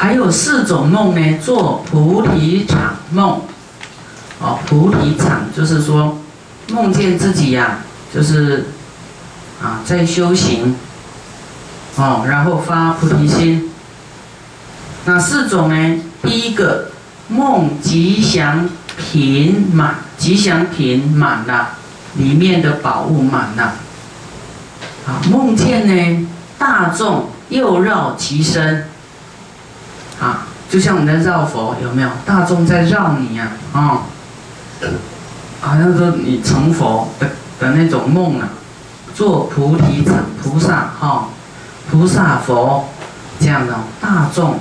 还有四种梦呢，做菩提场梦。哦，菩提场就是说，梦见自己呀，就是啊在修行。哦，然后发菩提心。那四种呢？第一个梦吉祥品满，吉祥品满了，里面的宝物满了。啊，梦见呢大众又绕其身。啊，就像我们在绕佛，有没有？大众在绕你呀，啊，好像说你成佛的的那种梦啊，做菩提场菩萨哈。菩萨佛这样的大众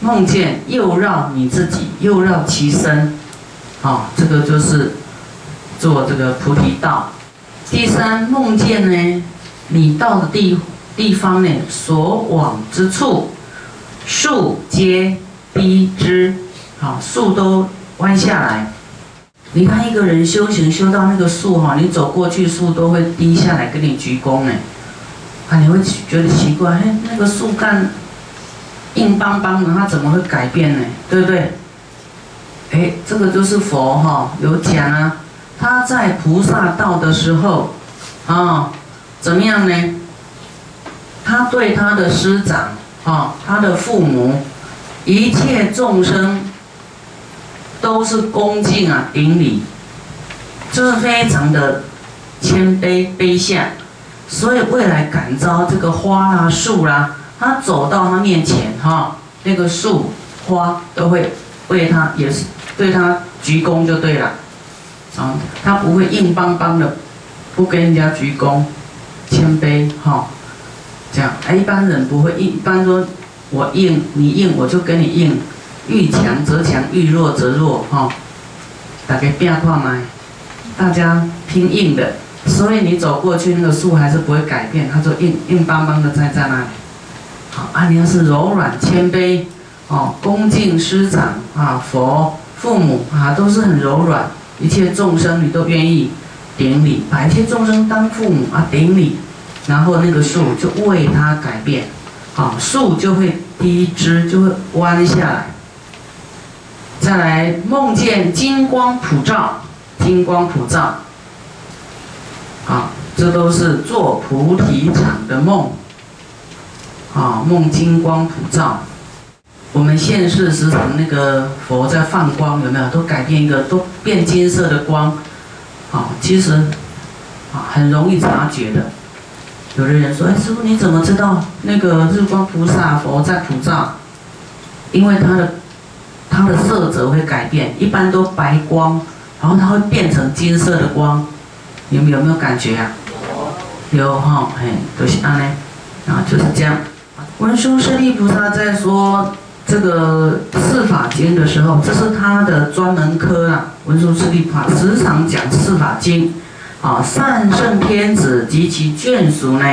梦见又绕你自己又绕其身，啊，这个就是做这个菩提道。第三梦见呢，你到的地地方呢，所往之处，树皆低之，好树都弯下来。你看一个人修行修到那个树哈，你走过去树都会低下来跟你鞠躬哎。啊，你会觉得奇怪，嘿，那个树干硬邦邦的，它怎么会改变呢？对不对？哎，这个就是佛哈，有讲啊，他在菩萨道的时候，啊，怎么样呢？他对他的师长，啊，他的父母，一切众生，都是恭敬啊，顶礼，就是非常的谦卑卑下。所以未来感召这个花啦、树啦，他走到他面前哈，那个树、花都会为他也是对他鞠躬就对了，啊，他不会硬邦邦的不跟人家鞠躬，谦卑哈，这样，一般人不会硬，一般说我硬你硬我就跟你硬，遇强则强，遇弱则弱哈，大家变化嘛，大家拼硬的。所以你走过去，那个树还是不会改变，它就硬硬邦邦的在在那里。好，啊，你要是柔软谦卑，哦，恭敬师长啊，佛父母啊，都是很柔软，一切众生你都愿意顶礼，把一切众生当父母啊顶礼，然后那个树就为他改变，好，树就会低枝就会弯下来。再来梦见金光普照，金光普照。啊，这都是做菩提场的梦。啊，梦金光普照。我们现世时常那个佛在放光，有没有？都改变一个，都变金色的光。啊，其实啊很容易察觉的。有的人说：“哎，师傅你怎么知道那个日光菩萨佛在普照？因为它的它的色泽会改变，一般都白光，然后它会变成金色的光。”有有没有感觉呀？有哈，嘿，都是安呢，啊，就是这样。文殊师利菩萨在说这个四法经的时候，这是他的专门科啊。文殊师利菩萨时常讲四法经，啊，善圣天子及其眷属呢，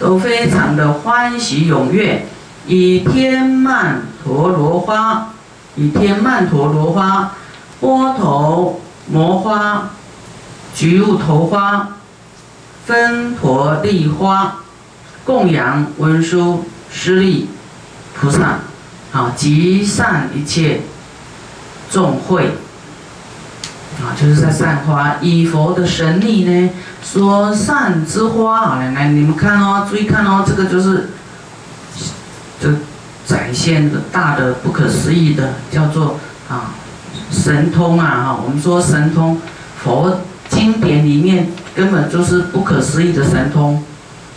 都非常的欢喜踊跃，以天曼陀罗花，以天曼陀罗花，波头摩花。菊物头花、分陀利花，供养文殊师利菩萨，啊，集散一切众会，啊，就是在散花。以佛的神力呢，所散之花，啊，来来，你们看哦，注意看哦，这个就是，这展现的大的不可思议的，叫做啊神通啊，哈，我们说神通，佛。经典里面根本就是不可思议的神通，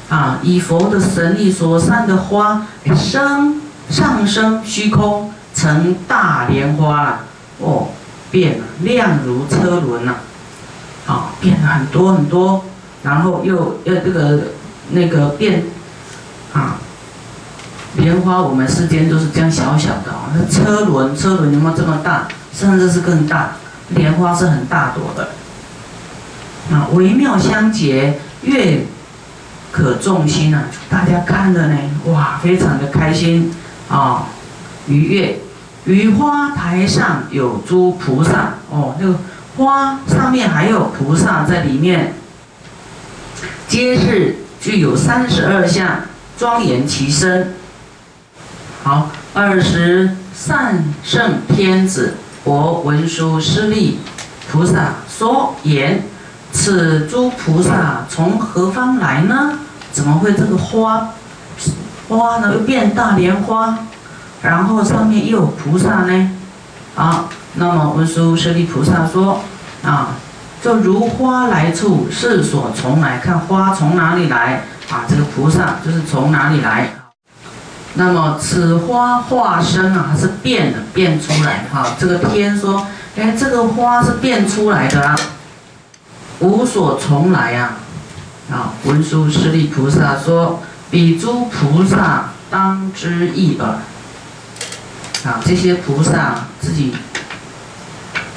啊！以佛的神力所散的花升上升虚空，成大莲花了，哦，变了，亮如车轮呐，啊，变了很多很多，然后又又这个那个变，啊，莲花我们世间都是这样小小的啊，那车轮车轮有没有这么大？甚至是更大，莲花是很大朵的。啊，微妙相结，悦可众心啊！大家看的呢，哇，非常的开心啊，愉悦。雨花台上有诸菩萨哦，那个花上面还有菩萨在里面，皆是具有三十二相，庄严其身。好，二十善圣天子，佛文殊师利菩萨说言：此诸菩萨从何方来呢？怎么会这个花花呢又变大莲花，然后上面又有菩萨呢？啊，那么文殊师利菩萨说啊。就如花来处，是所从来。看花从哪里来啊？这个菩萨就是从哪里来。那么此花化身啊，它是变的，变出来哈。这个天说，哎，这个花是变出来的啦，无所从来呀。啊，文殊师利菩萨说：彼诸菩萨当知意耳。啊，这些菩萨自己。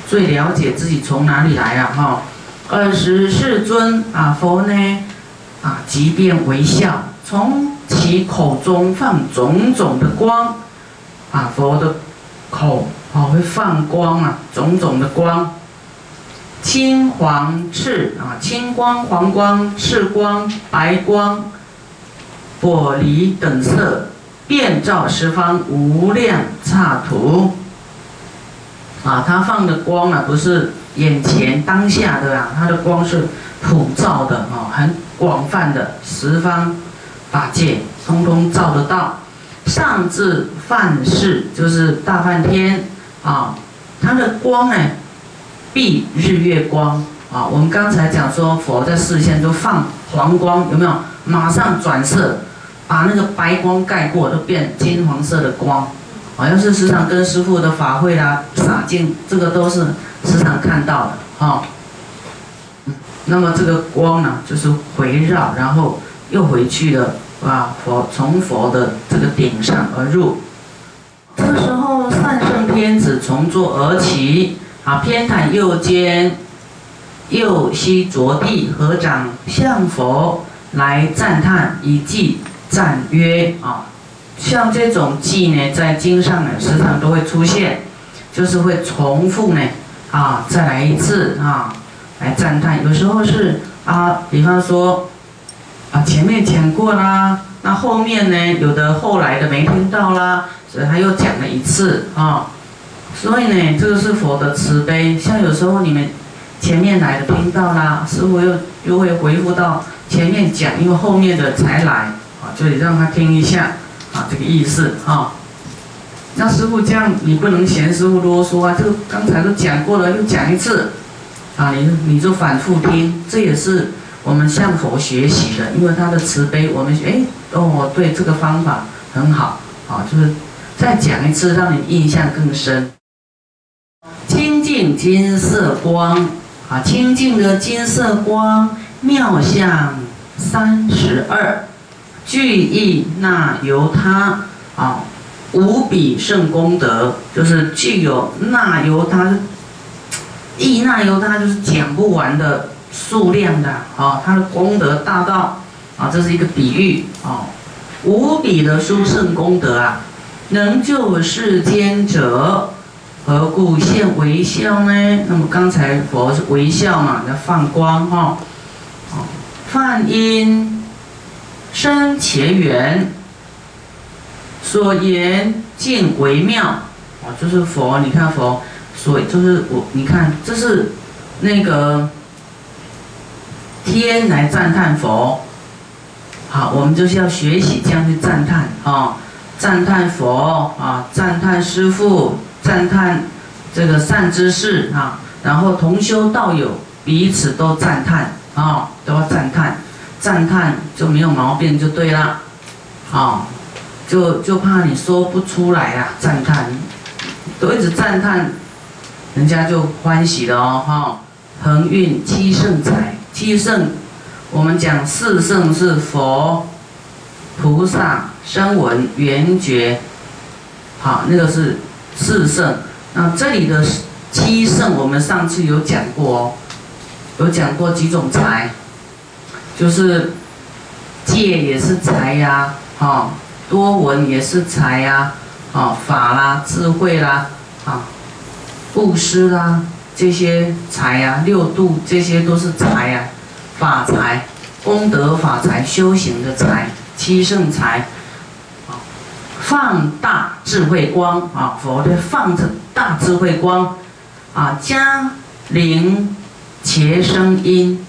最了解自己从哪里来啊？哈，二十世尊啊，佛呢啊，即便微笑，从其口中放种种的光啊，佛的口啊会放光啊，种种的光，青黄赤啊，青光、黄光、赤光、白光、玻璃等色，遍照十方无量刹土。啊，它放的光啊，不是眼前当下的啊，它的光是普照的啊，很广泛的十方法界，通通照得到。上至梵世，就是大梵天啊，它的光呢，蔽日月光啊。我们刚才讲说，佛在视线都放黄光，有没有？马上转色，把那个白光盖过，都变金黄色的光。好像是时常跟师傅的法会啦洒净，这个都是时常看到的哈。那么这个光呢，就是回绕，然后又回去了，啊，佛从佛的这个顶上而入。这个时候，善圣天子从座而起，啊，偏袒右肩，右膝着地，合掌向佛来赞叹，以记赞曰啊。像这种记呢，在经上呢，时常都会出现，就是会重复呢，啊，再来一次啊，来赞叹。有时候是啊，比方说，啊，前面讲过啦，那后面呢，有的后来的没听到啦，所以他又讲了一次啊。所以呢，这个是佛的慈悲。像有时候你们前面来的听到啦，师傅又又会回复到前面讲，因为后面的才来啊，就得让他听一下。啊，这个意思啊，那师傅这样，你不能嫌师傅啰嗦啊。这个刚才都讲过了，又讲一次，啊，你你就反复听，这也是我们向佛学习的，因为他的慈悲，我们哎哦，对这个方法很好，啊，就是再讲一次，让你印象更深。清净金色光，啊，清净的金色光，妙相三十二。具意那由他啊，无比胜功德，就是具有那由他，意那由他就是讲不完的数量的啊，他的功德大到啊，这是一个比喻啊，无比的殊胜功德啊，能救世间者，何故现微笑呢？那么刚才佛是微笑嘛，要放光哈，啊，梵音。生前缘，所言尽为妙啊！就是佛，你看佛，所以就是我，你看这是那个天来赞叹佛。好，我们就是要学习这样去赞叹啊，赞叹佛啊，赞叹师父，赞叹这个善知识啊，然后同修道友彼此都赞叹啊，都要赞叹。赞叹就没有毛病就对了，啊，就就怕你说不出来啊，赞叹，都一直赞叹，人家就欢喜了哦，哈。恒运七圣财，七圣，我们讲四圣是佛、菩萨、声闻、缘觉，好，那个是四圣。那这里的七圣，我们上次有讲过哦，有讲过几种财。就是戒也是财呀，哈，多闻也是财呀，啊，法啦，智慧啦，啊，布施啦，这些财呀，六度这些都是财呀，法财、功德法财、修行的财、七圣财，啊，放大智慧光啊，佛的放着大智慧光啊，加灵茄声音。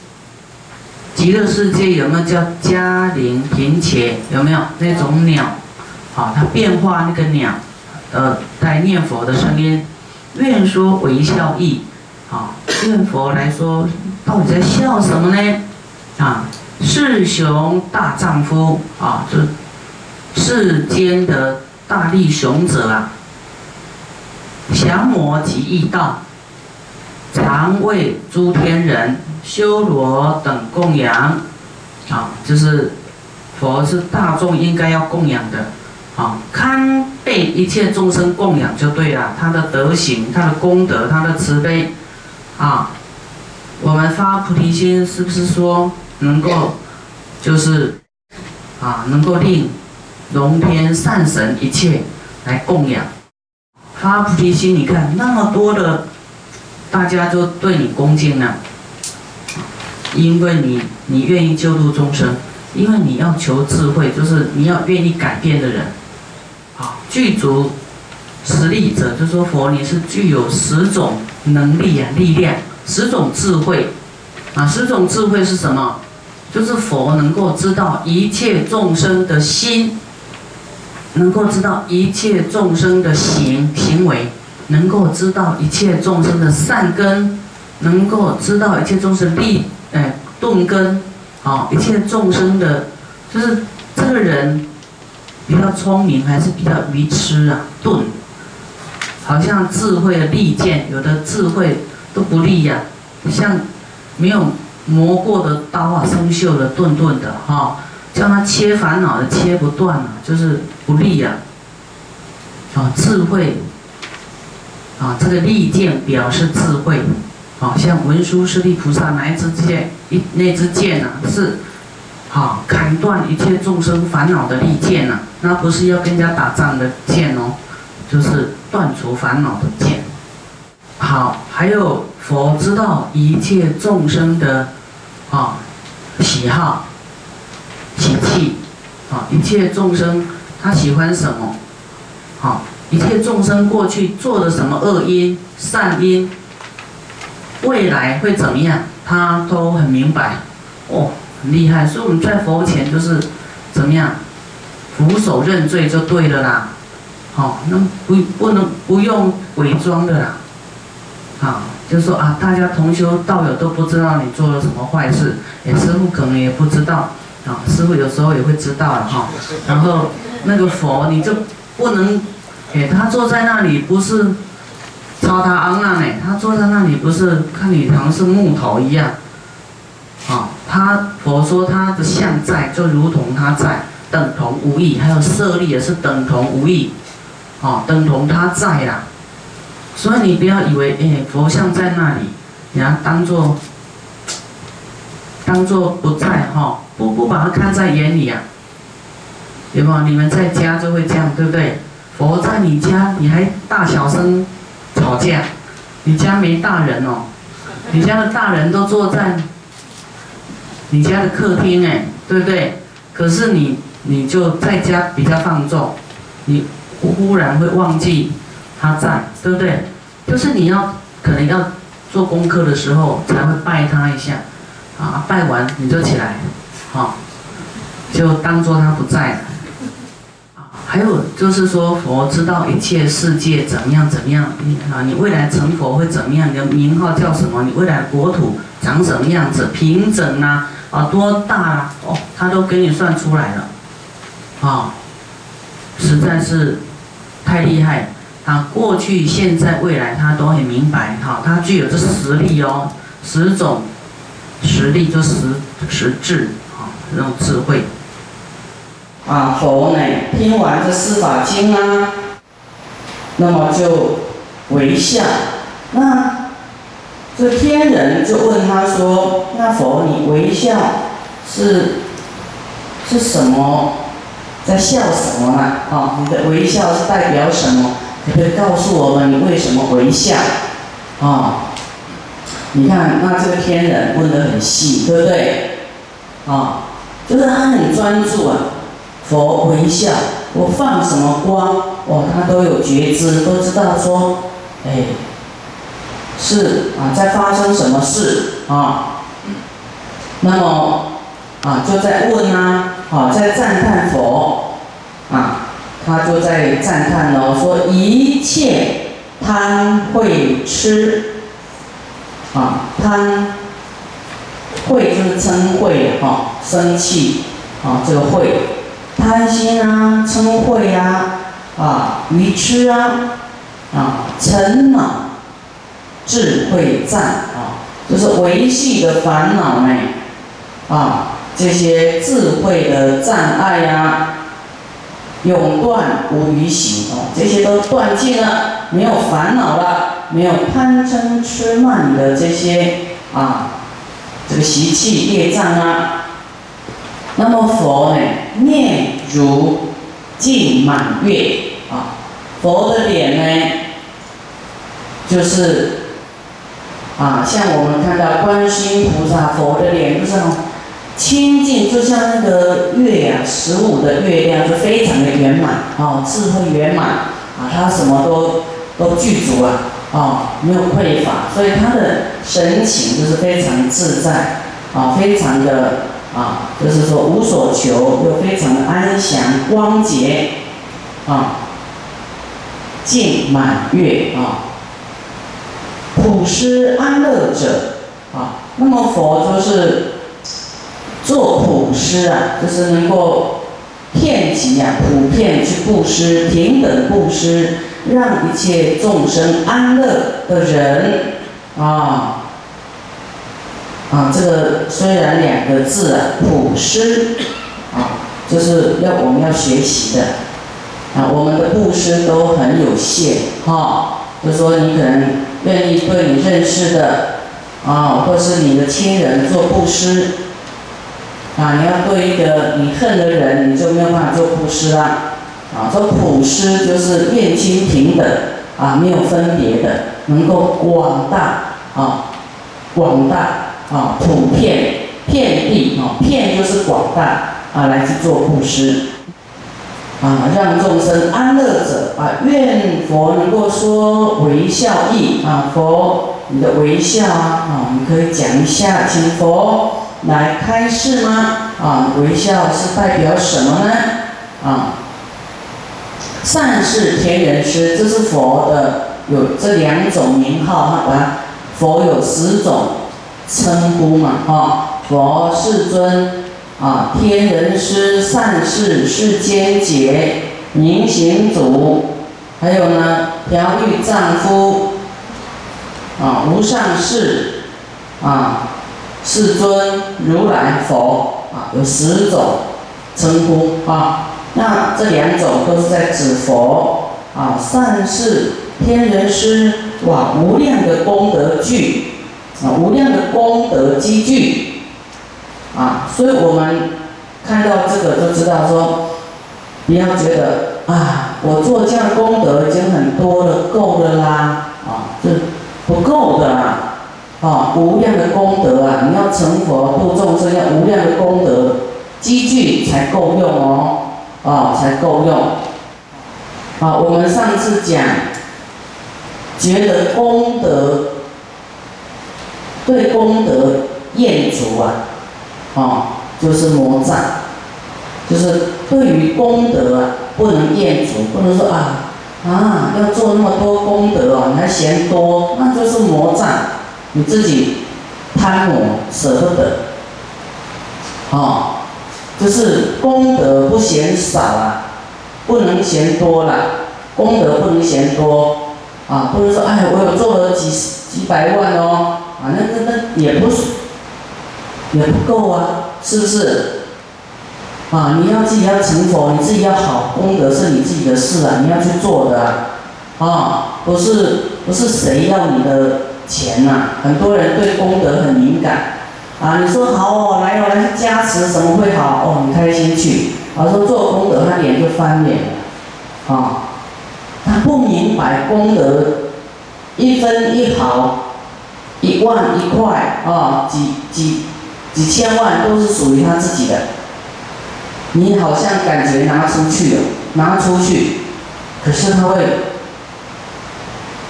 极乐世界有没有叫嘉陵平茄？有没有那种鸟？好，它变化那个鸟，呃，在念佛的声音。愿说为笑意，好，愿佛来说，到底在笑什么呢？啊，世雄大丈夫啊，这世间的大力雄者啊，降魔及异道，常为诸天人。修罗等供养，啊，就是佛是大众应该要供养的，啊，堪被一切众生供养就对了。他的德行、他的功德、他的慈悲，啊，我们发菩提心是不是说能够，就是啊，能够令龙天善神一切来供养？发菩提心，你看那么多的，大家就对你恭敬了。因为你，你愿意救度众生，因为你要求智慧，就是你要愿意改变的人。啊，具足实力者，就说佛你是具有十种能力啊，力量，十种智慧。啊，十种智慧是什么？就是佛能够知道一切众生的心，能够知道一切众生的行行为，能够知道一切众生的善根，能够知道一切众生利。哎，钝根，啊，一切众生的，就是这个人比较聪明还是比较愚痴啊？钝，好像智慧的利剑，有的智慧都不利呀，像没有磨过的刀啊，生锈的、钝钝的，哈，叫他切烦恼的切不断啊，就是不利呀。啊，智慧，啊，这个利剑表示智慧。好像文殊师利菩萨那一支剑，一那支剑呐，是好砍断一切众生烦恼的利剑呐，那不是要跟人家打仗的剑哦，就是断除烦恼的剑。好，还有佛知道一切众生的啊喜好、喜气，啊一切众生他喜欢什么？好，一切众生过去做的什么恶因、善因？未来会怎么样？他都很明白，哦，很厉害。所以我们在佛前就是怎么样，俯首认罪就对了啦。好，那不不能不用伪装的啦。好，就说啊，大家同修道友都不知道你做了什么坏事，哎，师傅可能也不知道。啊，师傅有时候也会知道了哈。然后那个佛你就不能，哎，他坐在那里不是。超他昂那呢？他坐在那里，不是看你好像是木头一样，啊，他佛说他的相在，就如同他在，等同无意。还有舍利也是等同无意，啊，等同他在啦。所以你不要以为，哎，佛像在那里，你要当做，当做不在哈，不不把它看在眼里啊。有没有？你们在家就会这样，对不对？佛在你家，你还大小声。吵架，你家没大人哦，你家的大人都坐在你家的客厅哎，对不对？可是你你就在家比较放纵，你忽然会忘记他在，对不对？就是你要可能要做功课的时候才会拜他一下，啊，拜完你就起来，好，就当做他不在了。还有就是说，佛知道一切世界怎么样怎么样，啊，你未来成佛会怎么样？你的名号叫什么？你未来国土长什么样子？平整啊，啊，多大啊？哦，他都给你算出来了，啊，实在是太厉害。啊，过去、现在、未来，他都很明白。哈，他具有这实力哦，十种实力就十实智，啊，那种智慧。啊，佛呢听完这四法经啊，那么就微笑。那这天人就问他说：“那佛你微笑是是什么？在笑什么呢？啊，你的微笑是代表什么？可以告诉我们你为什么微笑？啊，你看那这个天人问得很细，对不对？啊，就是他很专注啊。”佛微笑，我放什么光，哦，他都有觉知，都知道说，哎，是啊，在发生什么事啊？那么啊，就在问啊，啊，在赞叹佛啊，他就在赞叹哦，说一切贪会吃啊，贪会就是嗔会哈，生气啊，这个会。贪心啊，嗔恚呀，啊，愚痴啊，啊，尘恼，智慧障啊，就是维系的烦恼呢，啊，这些智慧的障碍呀，永断无余行哦，这些都断尽了，没有烦恼了，没有贪嗔痴慢的这些啊，这个习气业障啊。那么佛呢，面如镜满月啊，佛的脸呢，就是啊，像我们看到观世音菩萨佛的脸，就是清净，就像那个月呀，十五的月亮，就非常的圆满啊，智慧圆满啊，他什么都都具足啊，啊，没有匮乏，所以他的神情就是非常自在啊，非常的。啊，就是说无所求，又非常的安详、光洁，啊，净满月啊，普施安乐者啊。那么佛就是做普施啊，就是能够遍及啊，普遍去布施、平等布施，让一切众生安乐的人啊。啊，这个虽然两个字啊，普施啊，就是要我们要学习的啊。我们的布施都很有限哈，就说你可能愿意对你认识的啊，或是你的亲人做布施啊。你要对一个你恨的人，你就没有办法做布施啦啊。做普施就是愿亲平等啊，没有分别的，能够广大啊，广大。啊，普遍遍地啊，遍就是广大啊，来去做布施啊，让众生安乐者啊，愿佛能够说微笑意啊，佛你的微笑啊，啊，你可以讲一下，请佛来开示吗？啊，微笑是代表什么呢？啊，善事天人师，这是佛的有这两种名号哈，来佛有十种。称呼嘛，哈，佛世尊啊，天人师、善事世间解、明行主，还有呢，调御丈夫啊，无上士啊，世尊如来佛啊，有十种称呼啊。那这两种都是在指佛啊，善事天人师哇，无量的功德具。无量的功德积聚，啊，所以我们看到这个就知道说，不要觉得啊，我做这样功德已经很多了，够了啦，啊，这不够的啊，啊，无量的功德啊，你要成佛度众生，要无量的功德积聚才够用哦，啊，才够用。啊，我们上次讲，觉得功德。对功德厌足啊，啊，就是魔障，就是对于功德啊，不能厌足，不能说啊啊，要做那么多功德哦，你还嫌多，那就是魔障，你自己贪魔舍不得，啊，就是功德不嫌少啊，不能嫌多了，功德不能嫌多，啊，不能说哎，我有做了几几百万哦。啊，那那那也不是，也不够啊，是不是？啊，你要自己要成佛，你自己要好功德是你自己的事啊，你要去做的啊，啊，不是不是谁要你的钱呐？很多人对功德很敏感，啊，你说好哦，来哦，来加持什么会好哦，你开心去，啊，说做功德他脸就翻脸了，啊，他不明白功德一分一毫。一万一块啊，几几几千万都是属于他自己的，你好像感觉拿出去了拿出去，可是他会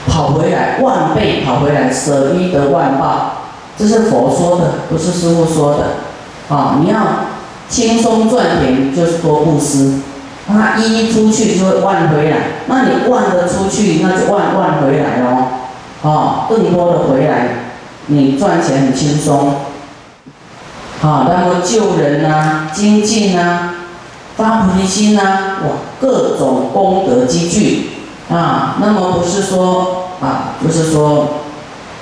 跑回来，万倍跑回来，舍一得万报。这是佛说的，不是师傅说的。啊，你要轻松赚钱，就是多布施。他一出去就会万回来，那你万的出去，那就万万回来哦。啊，更多的回来，你赚钱很轻松。啊，那么救人呐，精进呐，发菩提心呐，哇，各种功德积聚。啊，那么不是说啊，不是说。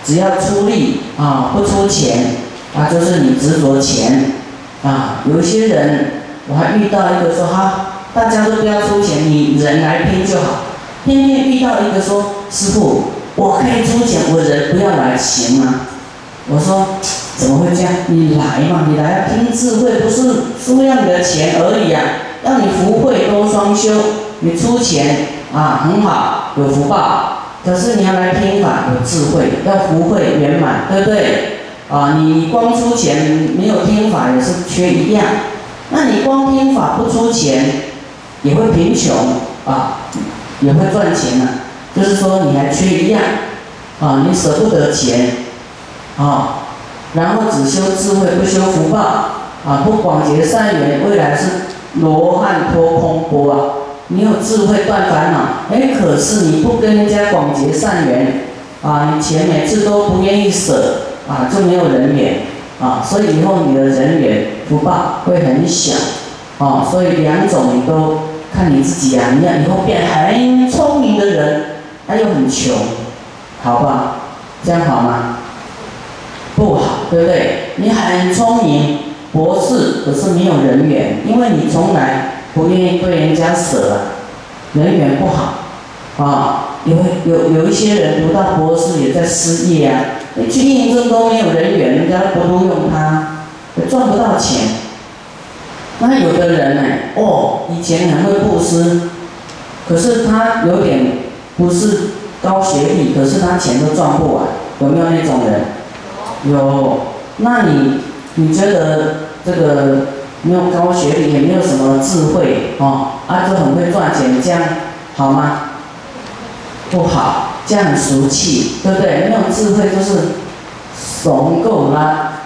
只要出力啊，不出钱啊，就是你执着钱啊。有些人，我还遇到一个说哈，大家都不要出钱，你人来拼就好。偏偏遇到一个说，师傅，我可以出钱，我人不要来，行吗？我说怎么会这样？你来嘛，你来拼智慧，不是输要你的钱而已啊，让你福慧多双修。你出钱啊，很好，有福报。可是你要来听法有智慧，要福慧圆满，对不对？啊，你光出钱没有听法也是缺一样。那你光听法不出钱，也会贫穷啊，也会赚钱呢。就是说你还缺一样啊，你舍不得钱啊，然后只修智慧不修福报啊，不广结善缘，未来是罗汉脱空波啊。你有智慧断烦恼，哎，可是你不跟人家广结善缘，啊，你钱每次都不愿意舍，啊，就没有人缘，啊，所以以后你的人缘福报会很小，啊，所以两种你都看你自己啊，你要以后变很聪明的人，他又很穷，好不好？这样好吗？不好，对不对？你很聪明，博士，可是没有人缘，因为你从来。不愿意对人家舍，人缘不好，啊，有有有一些人读到博士也在失业啊，你去应征都没有人缘，人家不录用他，赚不到钱。那有的人呢，哦，以前很会布施，可是他有点不是高学历，可是他钱都赚不完，有没有那种人？有，那你你觉得这个？没有高学历，也没有什么智慧，哦，啊，就很会赚钱，这样好吗？不好，这样很俗气，对不对？没有智慧就是怂够啦。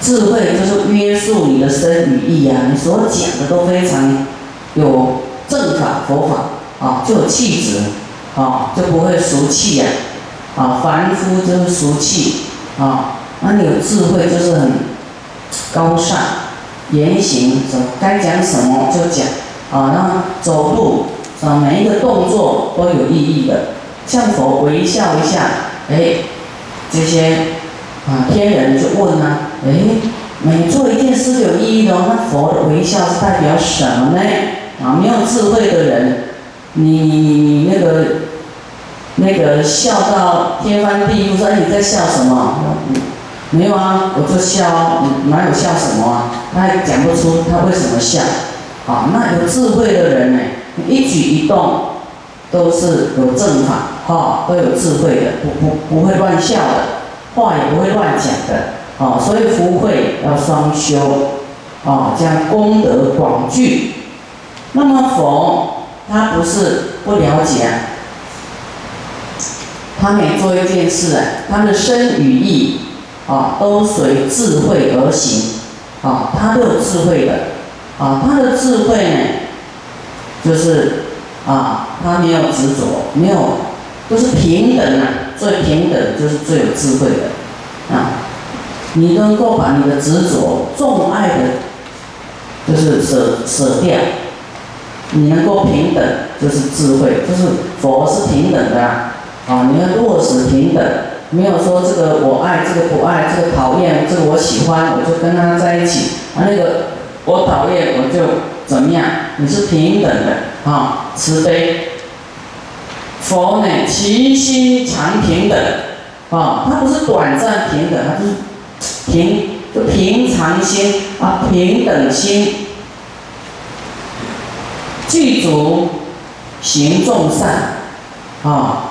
智慧就是约束你的身与意啊，你所讲的都非常有正法佛法，啊，就有气质，啊，就不会俗气呀，啊，凡夫就是俗气，啊，那你有智慧就是很高尚。言行什该讲什么就讲，啊，那走路啊每一个动作都有意义的，向佛微笑一下，哎，这些啊天人就问呢，哎，每做一件事有意义的，那佛的微笑是代表什么呢？啊，没有智慧的人，你那个那个笑到天翻地覆，说你在笑什么？没有啊，我就笑，哪有笑什么啊？他也讲不出他为什么笑，啊，那有智慧的人呢，一举一动都是有正法，哈，都有智慧的，不不不会乱笑的，话也不会乱讲的，啊，所以福慧要双修，啊，将功德广聚。那么佛他不是不了解，他每做一件事啊，他的身与意。啊，都随智慧而行，啊，他都有智慧的，啊，他的智慧呢，就是啊，他没有执着，没有，都是平等啊，最平等就是最有智慧的，啊，你能够把你的执着、重爱的，就是舍舍掉，你能够平等，就是智慧，就是佛是平等的啊，你要落实平等。没有说这个我爱，这个不爱，这个讨厌，这个我喜欢，我就跟他在一起。啊，那个我讨厌，我就怎么样？你是平等的啊，慈悲。佛呢，其心常平等啊，他不是短暂平等，他就是平，就平常心啊，平等心，具足行众善啊。